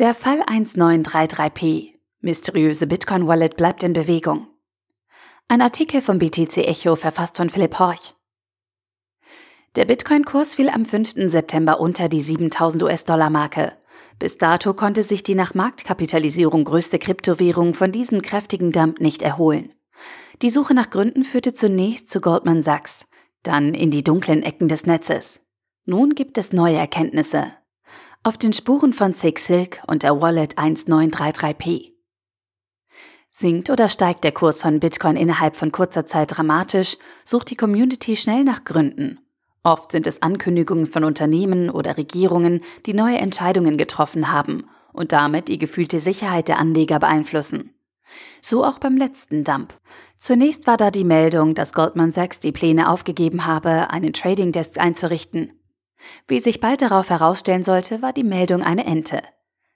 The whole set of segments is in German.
Der Fall 1933p. Mysteriöse Bitcoin-Wallet bleibt in Bewegung. Ein Artikel vom BTC Echo verfasst von Philipp Horch. Der Bitcoin-Kurs fiel am 5. September unter die 7000 US-Dollar-Marke. Bis dato konnte sich die nach Marktkapitalisierung größte Kryptowährung von diesem kräftigen Dump nicht erholen. Die Suche nach Gründen führte zunächst zu Goldman Sachs, dann in die dunklen Ecken des Netzes. Nun gibt es neue Erkenntnisse. Auf den Spuren von Six Silk und der Wallet 1933p. Sinkt oder steigt der Kurs von Bitcoin innerhalb von kurzer Zeit dramatisch, sucht die Community schnell nach Gründen. Oft sind es Ankündigungen von Unternehmen oder Regierungen, die neue Entscheidungen getroffen haben und damit die gefühlte Sicherheit der Anleger beeinflussen. So auch beim letzten Dump. Zunächst war da die Meldung, dass Goldman Sachs die Pläne aufgegeben habe, einen Trading Desk einzurichten. Wie sich bald darauf herausstellen sollte, war die Meldung eine Ente.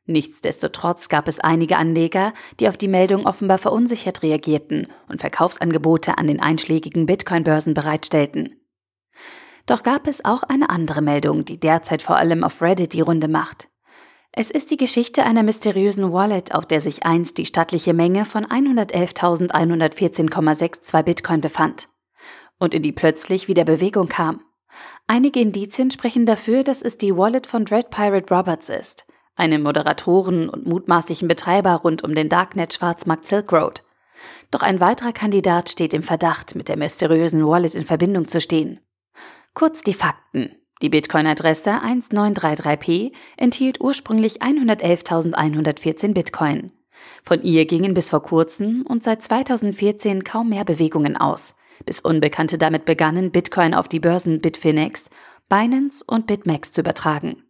Nichtsdestotrotz gab es einige Anleger, die auf die Meldung offenbar verunsichert reagierten und Verkaufsangebote an den einschlägigen Bitcoin-Börsen bereitstellten. Doch gab es auch eine andere Meldung, die derzeit vor allem auf Reddit die Runde macht. Es ist die Geschichte einer mysteriösen Wallet, auf der sich einst die stattliche Menge von 111.114,62 Bitcoin befand und in die plötzlich wieder Bewegung kam. Einige Indizien sprechen dafür, dass es die Wallet von Dread Pirate Roberts ist, einem Moderatoren und mutmaßlichen Betreiber rund um den Darknet-Schwarzmarkt Silk Road. Doch ein weiterer Kandidat steht im Verdacht, mit der mysteriösen Wallet in Verbindung zu stehen. Kurz die Fakten. Die Bitcoin-Adresse 1933p enthielt ursprünglich 111.114 Bitcoin. Von ihr gingen bis vor kurzem und seit 2014 kaum mehr Bewegungen aus bis Unbekannte damit begannen, Bitcoin auf die Börsen Bitfinex, Binance und BitMEX zu übertragen.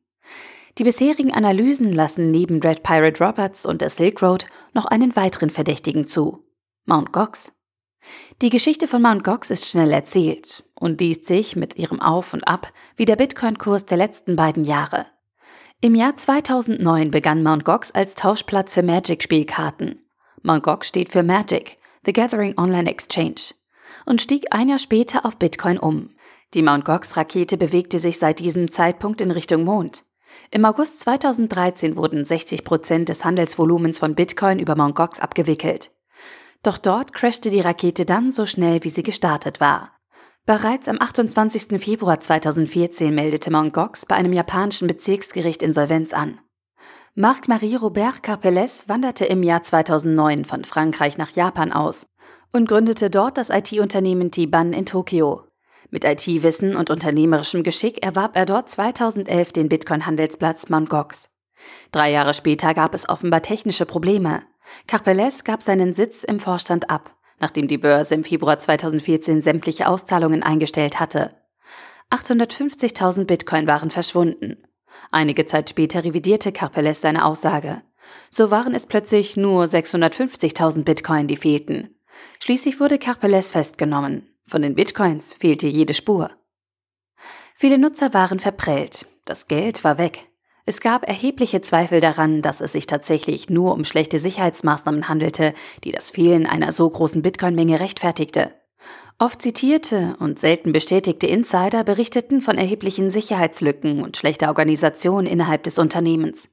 Die bisherigen Analysen lassen neben Dread Pirate Roberts und der Silk Road noch einen weiteren Verdächtigen zu. Mt. Gox. Die Geschichte von Mt. Gox ist schnell erzählt und liest sich mit ihrem Auf und Ab wie der Bitcoin-Kurs der letzten beiden Jahre. Im Jahr 2009 begann Mt. Gox als Tauschplatz für Magic-Spielkarten. Mt. Gox steht für Magic, The Gathering Online Exchange und stieg ein Jahr später auf Bitcoin um. Die Mt. Gox-Rakete bewegte sich seit diesem Zeitpunkt in Richtung Mond. Im August 2013 wurden 60 Prozent des Handelsvolumens von Bitcoin über Mt. Gox abgewickelt. Doch dort crashte die Rakete dann so schnell, wie sie gestartet war. Bereits am 28. Februar 2014 meldete Mt. Gox bei einem japanischen Bezirksgericht Insolvenz an. Marc-Marie Robert Carpeles wanderte im Jahr 2009 von Frankreich nach Japan aus und gründete dort das IT-Unternehmen T-Ban in Tokio. Mit IT-Wissen und unternehmerischem Geschick erwarb er dort 2011 den Bitcoin-Handelsplatz Mt. Gox. Drei Jahre später gab es offenbar technische Probleme. Carpeles gab seinen Sitz im Vorstand ab, nachdem die Börse im Februar 2014 sämtliche Auszahlungen eingestellt hatte. 850.000 Bitcoin waren verschwunden. Einige Zeit später revidierte Carpeles seine Aussage. So waren es plötzlich nur 650.000 Bitcoin, die fehlten. Schließlich wurde Carpeles festgenommen. Von den Bitcoins fehlte jede Spur. Viele Nutzer waren verprellt. Das Geld war weg. Es gab erhebliche Zweifel daran, dass es sich tatsächlich nur um schlechte Sicherheitsmaßnahmen handelte, die das Fehlen einer so großen Bitcoin-Menge rechtfertigte. Oft zitierte und selten bestätigte Insider berichteten von erheblichen Sicherheitslücken und schlechter Organisation innerhalb des Unternehmens.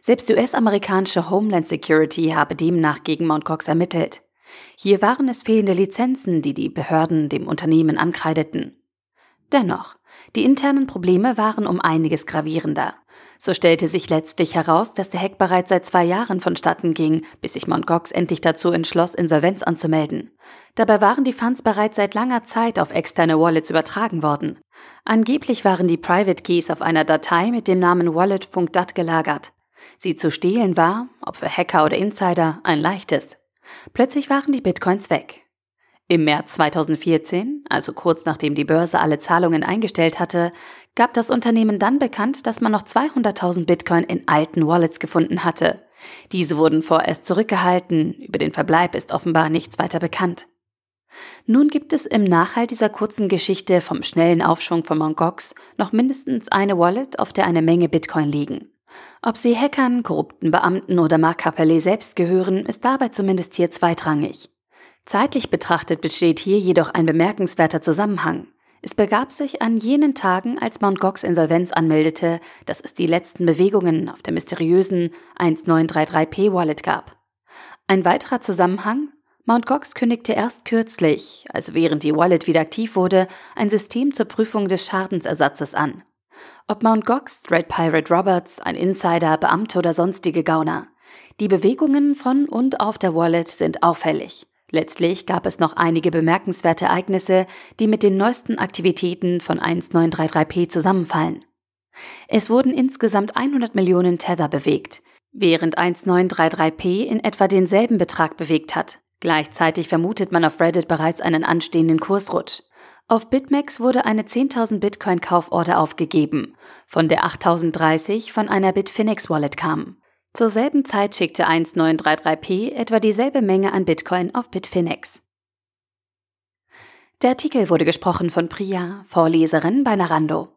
Selbst US-amerikanische Homeland Security habe demnach gegen Mt. Cox ermittelt. Hier waren es fehlende Lizenzen, die die Behörden dem Unternehmen ankreideten. Dennoch, die internen Probleme waren um einiges gravierender. So stellte sich letztlich heraus, dass der Hack bereits seit zwei Jahren vonstatten ging, bis sich. Gox endlich dazu entschloss, Insolvenz anzumelden. Dabei waren die Funds bereits seit langer Zeit auf externe Wallets übertragen worden. Angeblich waren die Private Keys auf einer Datei mit dem Namen wallet.dat gelagert. Sie zu stehlen war, ob für Hacker oder Insider, ein leichtes. Plötzlich waren die Bitcoins weg. Im März 2014, also kurz nachdem die Börse alle Zahlungen eingestellt hatte, gab das Unternehmen dann bekannt, dass man noch 200.000 Bitcoin in alten Wallets gefunden hatte. Diese wurden vorerst zurückgehalten, über den Verbleib ist offenbar nichts weiter bekannt. Nun gibt es im Nachhalt dieser kurzen Geschichte vom schnellen Aufschwung von Mt. Gox noch mindestens eine Wallet, auf der eine Menge Bitcoin liegen. Ob sie Hackern, korrupten Beamten oder Marc Capellet selbst gehören, ist dabei zumindest hier zweitrangig. Zeitlich betrachtet besteht hier jedoch ein bemerkenswerter Zusammenhang. Es begab sich an jenen Tagen, als Mt. Gox Insolvenz anmeldete, dass es die letzten Bewegungen auf der mysteriösen 1933P Wallet gab. Ein weiterer Zusammenhang? Mt. Gox kündigte erst kürzlich, also während die Wallet wieder aktiv wurde, ein System zur Prüfung des Schadensersatzes an. Ob Mt. Gox, Red Pirate Roberts, ein Insider, Beamte oder sonstige Gauner. Die Bewegungen von und auf der Wallet sind auffällig. Letztlich gab es noch einige bemerkenswerte Ereignisse, die mit den neuesten Aktivitäten von 1933P zusammenfallen. Es wurden insgesamt 100 Millionen Tether bewegt, während 1933P in etwa denselben Betrag bewegt hat. Gleichzeitig vermutet man auf Reddit bereits einen anstehenden Kursrutsch. Auf BitMEX wurde eine 10.000 Bitcoin Kauforder aufgegeben, von der 8.030 von einer Bitfinex Wallet kamen. Zur selben Zeit schickte 1933P etwa dieselbe Menge an Bitcoin auf Bitfinex. Der Artikel wurde gesprochen von Priya, Vorleserin bei Narando.